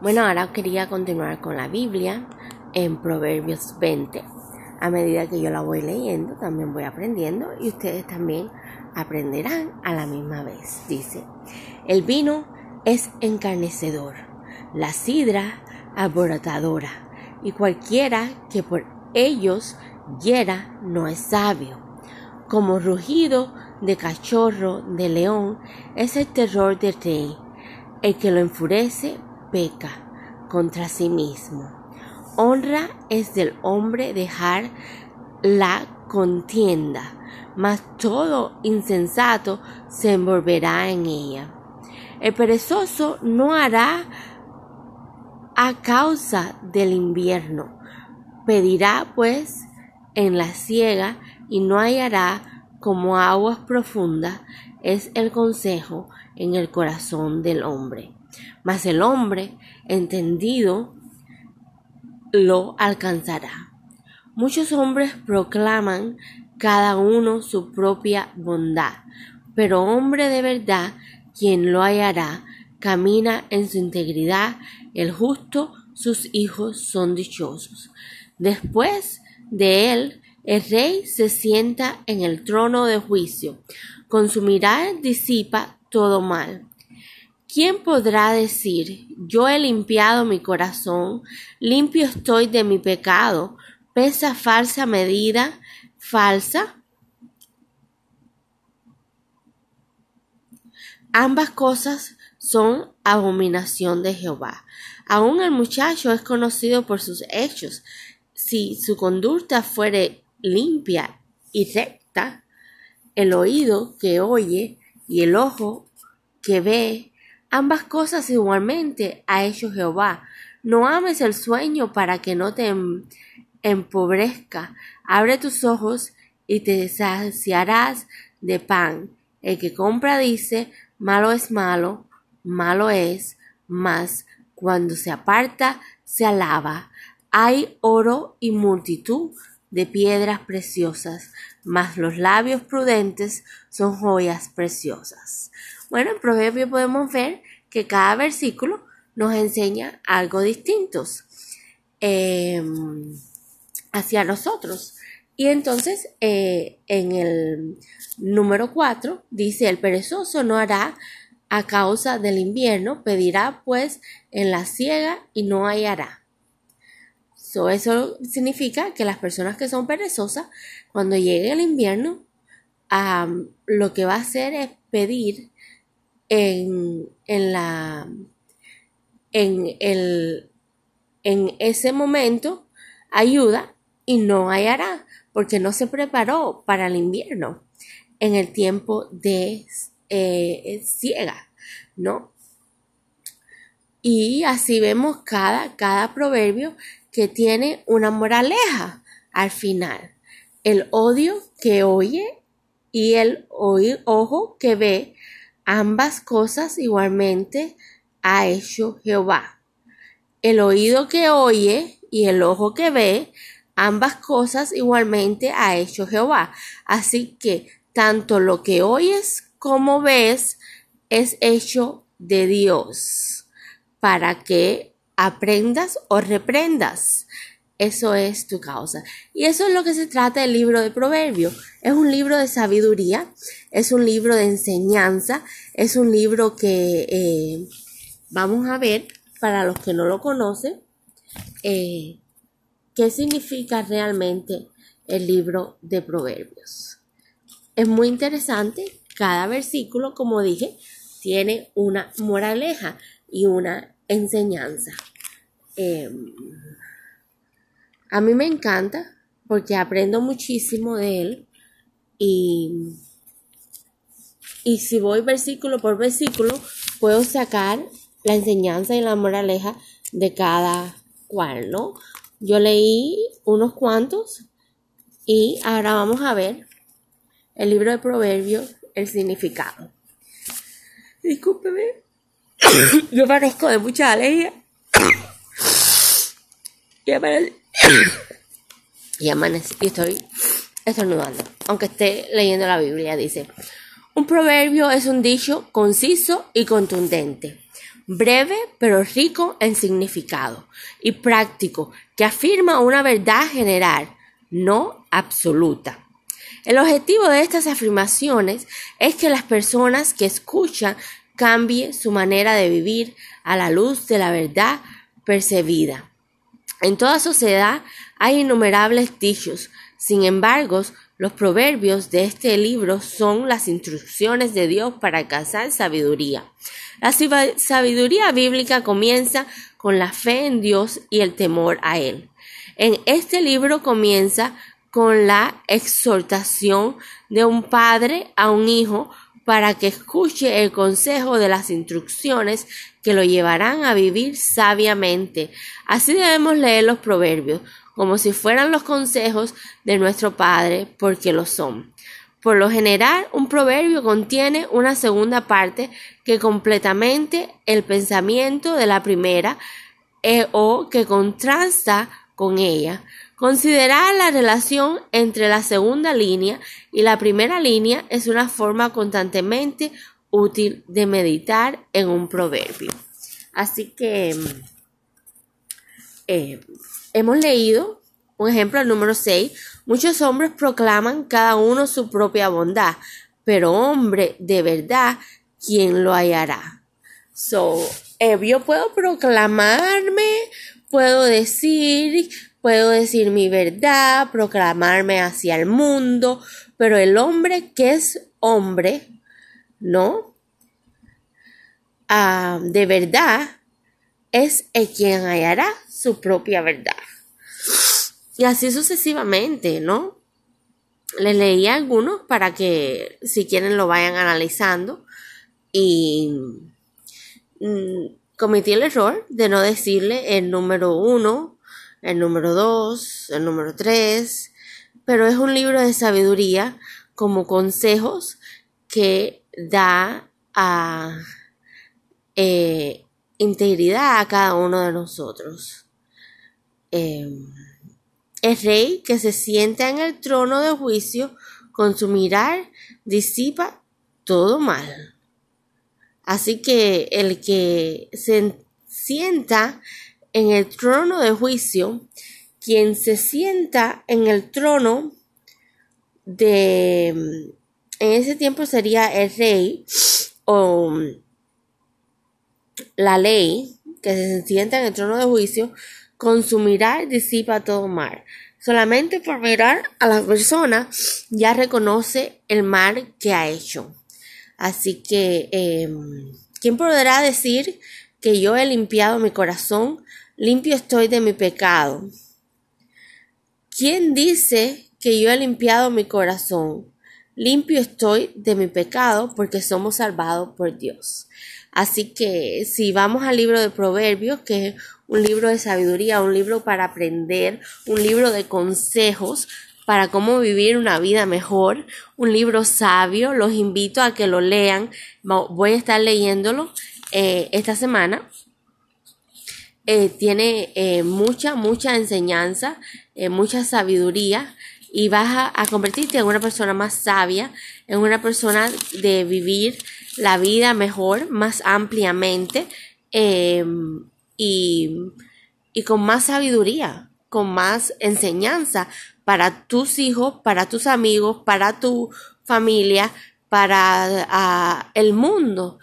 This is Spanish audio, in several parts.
Bueno, ahora quería continuar con la Biblia en Proverbios 20. A medida que yo la voy leyendo, también voy aprendiendo y ustedes también aprenderán a la misma vez. Dice, el vino es encarnecedor, la sidra alborotadora, y cualquiera que por ellos hiera no es sabio. Como rugido de cachorro de león es el terror del rey. El que lo enfurece peca contra sí mismo. Honra es del hombre dejar la contienda, mas todo insensato se envolverá en ella. El perezoso no hará a causa del invierno, pedirá pues en la ciega y no hallará como aguas profundas, es el consejo en el corazón del hombre. Mas el hombre entendido lo alcanzará. Muchos hombres proclaman cada uno su propia bondad, pero hombre de verdad, quien lo hallará, camina en su integridad, el justo, sus hijos son dichosos. Después de él, el rey se sienta en el trono de juicio, con su mirada disipa todo mal. ¿Quién podrá decir, yo he limpiado mi corazón, limpio estoy de mi pecado, pesa falsa medida, falsa? Ambas cosas son abominación de Jehová. Aún el muchacho es conocido por sus hechos. Si su conducta fuere limpia y recta, el oído que oye y el ojo que ve, ambas cosas igualmente ha hecho Jehová. No ames el sueño para que no te em-, empobrezca. Abre tus ojos y te saciarás de pan. El que compra dice, malo es malo, malo es, mas cuando se aparta se alaba. Hay oro y multitud de piedras preciosas, mas los labios prudentes son joyas preciosas. Bueno, en Proverbio podemos ver que cada versículo nos enseña algo distinto em, hacia nosotros. Y entonces eh, en el número 4 dice, el perezoso no hará a causa del invierno, pedirá pues en la ciega y no hallará. eso significa que las personas que son perezosas, cuando llegue el invierno, lo que va a hacer es pedir en, en la en el en ese momento ayuda y no hallará porque no se preparó para el invierno en el tiempo de eh, ciega, ¿no? Y así vemos cada, cada proverbio que tiene una moraleja al final. El odio que oye y el ojo que ve, ambas cosas igualmente ha hecho Jehová. El oído que oye y el ojo que ve, ambas cosas igualmente ha hecho Jehová. Así que tanto lo que oyes como ves, es hecho de Dios para que aprendas o reprendas. Eso es tu causa. Y eso es lo que se trata del libro de Proverbios. Es un libro de sabiduría, es un libro de enseñanza, es un libro que eh, vamos a ver, para los que no lo conocen, eh, qué significa realmente el libro de Proverbios. Es muy interesante cada versículo, como dije, tiene una moraleja y una enseñanza. Em, a mí me encanta porque aprendo muchísimo de él y, y si voy versículo por versículo puedo sacar la enseñanza y la moraleja de cada cual, ¿no? Yo leí unos cuantos y ahora vamos a ver el libro de Proverbios el significado. Discúlpeme. Yo parezco de mucha alegría. Y. Y estoy estornudando. Aunque esté leyendo la Biblia, dice. Un proverbio es un dicho conciso y contundente. breve pero rico en significado y práctico, que afirma una verdad general, no absoluta. El objetivo de estas afirmaciones es que las personas que escuchan cambien su manera de vivir a la luz de la verdad percibida. En toda sociedad hay innumerables dichos, sin embargo, los proverbios de este libro son las instrucciones de Dios para alcanzar sabiduría. La sabiduría bíblica comienza con la fe en Dios y el temor a Él. En este libro comienza con la exhortación de un padre a un hijo para que escuche el consejo de las instrucciones que lo llevarán a vivir sabiamente. Así debemos leer los proverbios, como si fueran los consejos de nuestro Padre, porque lo son. Por lo general, un proverbio contiene una segunda parte que completamente el pensamiento de la primera eh, o que contrasta con ella. Considerar la relación entre la segunda línea y la primera línea es una forma constantemente útil de meditar en un proverbio. Así que eh, hemos leído un ejemplo, el número 6. Muchos hombres proclaman cada uno su propia bondad, pero hombre de verdad, ¿quién lo hallará? So, eh, yo puedo proclamarme, puedo decir puedo decir mi verdad, proclamarme hacia el mundo, pero el hombre que es hombre, ¿no? Ah, de verdad es el quien hallará su propia verdad. Y así sucesivamente, ¿no? Les leí algunos para que si quieren lo vayan analizando y mm, cometí el error de no decirle el número uno el número 2, el número 3, pero es un libro de sabiduría como consejos que da a eh, integridad a cada uno de nosotros. Em, el rey que se sienta en el trono de juicio con su mirar disipa todo mal. Así que el que se sienta en el trono de juicio, quien se sienta en el trono de, en ese tiempo sería el rey o la ley, que se sienta en el trono de juicio, con su mirar disipa todo mal. Solamente por mirar a la persona ya reconoce el mal que ha hecho. Así que, em, ¿quién podrá decir que yo he limpiado mi corazón limpio estoy de mi pecado. ¿Quién dice que yo he limpiado mi corazón? Limpio estoy de mi pecado porque somos salvados por Dios. Así que si vamos al libro de Proverbios, que es un libro de sabiduría, un libro para aprender, un libro de consejos para cómo vivir una vida mejor, un libro sabio, los invito a que lo lean. Voy a estar leyéndolo eh, esta semana eh, tiene eh, mucha, mucha enseñanza, mucha sabiduría y vas a, convertirte en una persona más sabia, en una persona de vivir la vida mejor, más ampliamente em, y con más sabiduría, con más enseñanza para tus hijos, para tus amigos, para tu familia, para el mundo,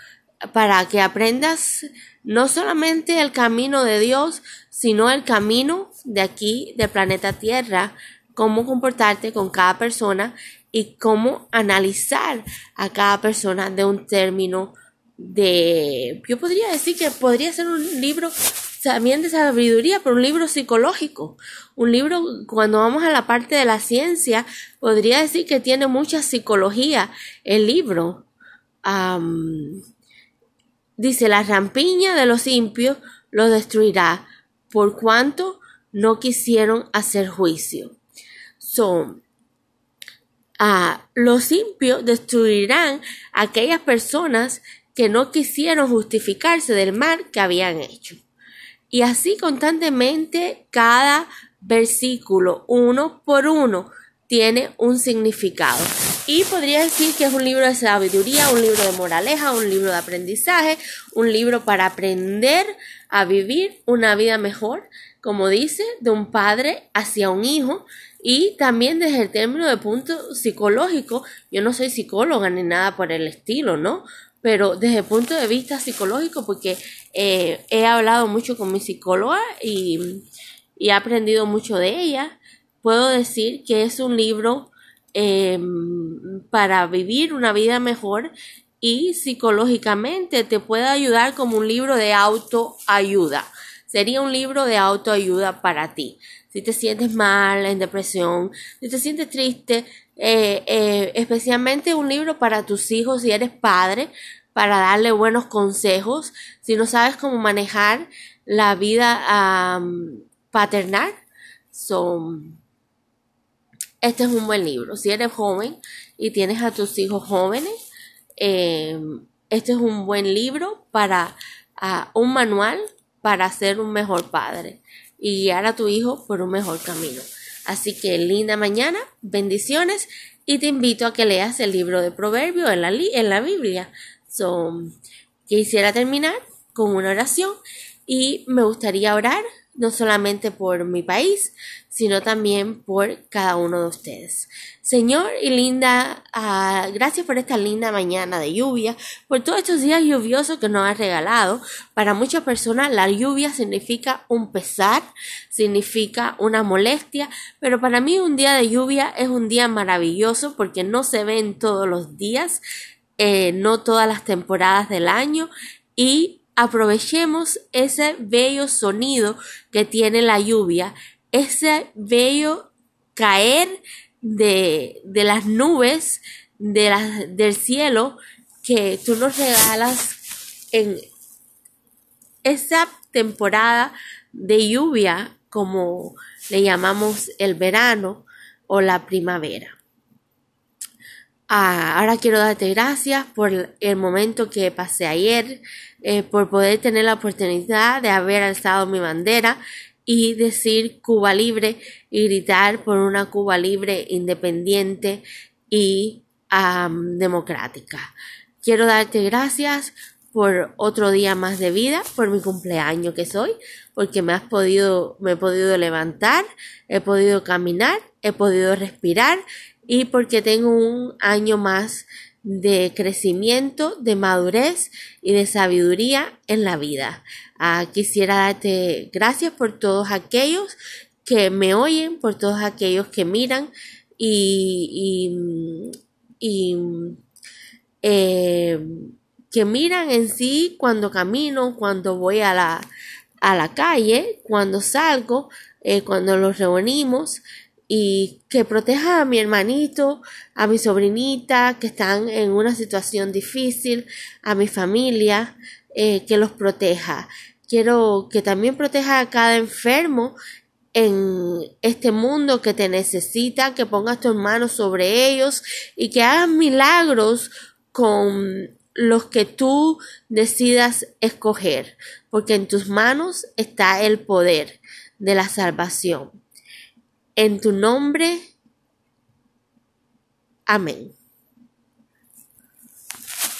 para que aprendas no solamente el camino de Dios, sino el camino de aquí, del planeta Tierra, cómo comportarte con cada persona y cómo analizar a cada persona de un término de, yo podría decir que podría ser un libro también de sabiduría, pero un libro psicológico. Un libro, cuando vamos a la parte de la ciencia, podría decir que tiene mucha psicología el libro. Dice, la rampiña de los impios los destruirá, por cuanto no quisieron hacer juicio. Son, ah, los impios destruirán aquellas personas que no quisieron justificarse del mal que habían hecho. Y así constantemente cada versículo, uno por uno, tiene un significado. Y podría decir que es un libro de sabiduría, un libro de moraleja, un libro de aprendizaje, un libro para aprender a vivir una vida mejor, como dice, de un padre hacia un hijo. Y también desde el término de punto psicológico, yo no soy psicóloga ni nada por el estilo, ¿no? Pero desde el punto de vista psicológico, porque eh, he hablado mucho con mi psicóloga y, y he aprendido mucho de ella, puedo decir que es un libro Em, para vivir una vida mejor y psicológicamente te puede ayudar como un libro de autoayuda. Sería un libro de autoayuda para ti. Si te sientes mal, en depresión, si te sientes triste, eh, eh, especialmente un libro para tus hijos si eres padre, para darle buenos consejos, si no sabes cómo manejar la vida paternal. Son este es un buen libro. Si eres joven y tienes a tus hijos jóvenes, eh, este es un buen libro para un manual para ser un mejor padre y guiar a tu hijo por un mejor camino. Así que linda mañana, bendiciones y te invito a que leas el libro de Proverbios en la, en la Biblia. So, quisiera terminar con una oración y me gustaría orar no solamente por mi país, sino también por cada uno de ustedes. Señor y linda, ah, gracias por esta linda mañana de lluvia, por todos estos días lluviosos que nos has regalado. Para muchas personas la lluvia significa un pesar, significa una molestia, pero para mí un día de lluvia es un día maravilloso porque no se ven todos los días, eh, no todas las temporadas del año y aprovechemos ese bello sonido que tiene la lluvia, ese bello caer de, las nubes de del cielo que tú nos regalas en esa temporada de lluvia como le llamamos el verano o la primavera. Ah, ahora quiero darte gracias por el momento que pasé ayer, eh, por poder tener la oportunidad de haber alzado mi bandera y decir Cuba libre y gritar por una Cuba libre, independiente y democrática. Quiero darte gracias por otro día más de vida, por mi cumpleaños que soy, porque me has podido, me he podido levantar, he podido caminar, he podido respirar y porque tengo un año más de crecimiento, de madurez y de sabiduría en la vida. Ah, quisiera darte gracias por todos aquellos que me oyen, por todos aquellos que miran y, y, eh, que miran en sí cuando camino, cuando voy a la, a la calle, cuando salgo, eh, cuando los reunimos y que proteja a mi hermanito, a mi sobrinita que están en una situación difícil, a mi familia, eh, que los proteja. Quiero que también proteja a cada enfermo en este mundo que te necesita, que pongas tus manos sobre ellos y que hagas milagros con los que tú decidas escoger, porque en tus manos está el poder de la salvación. En tu nombre. Amén.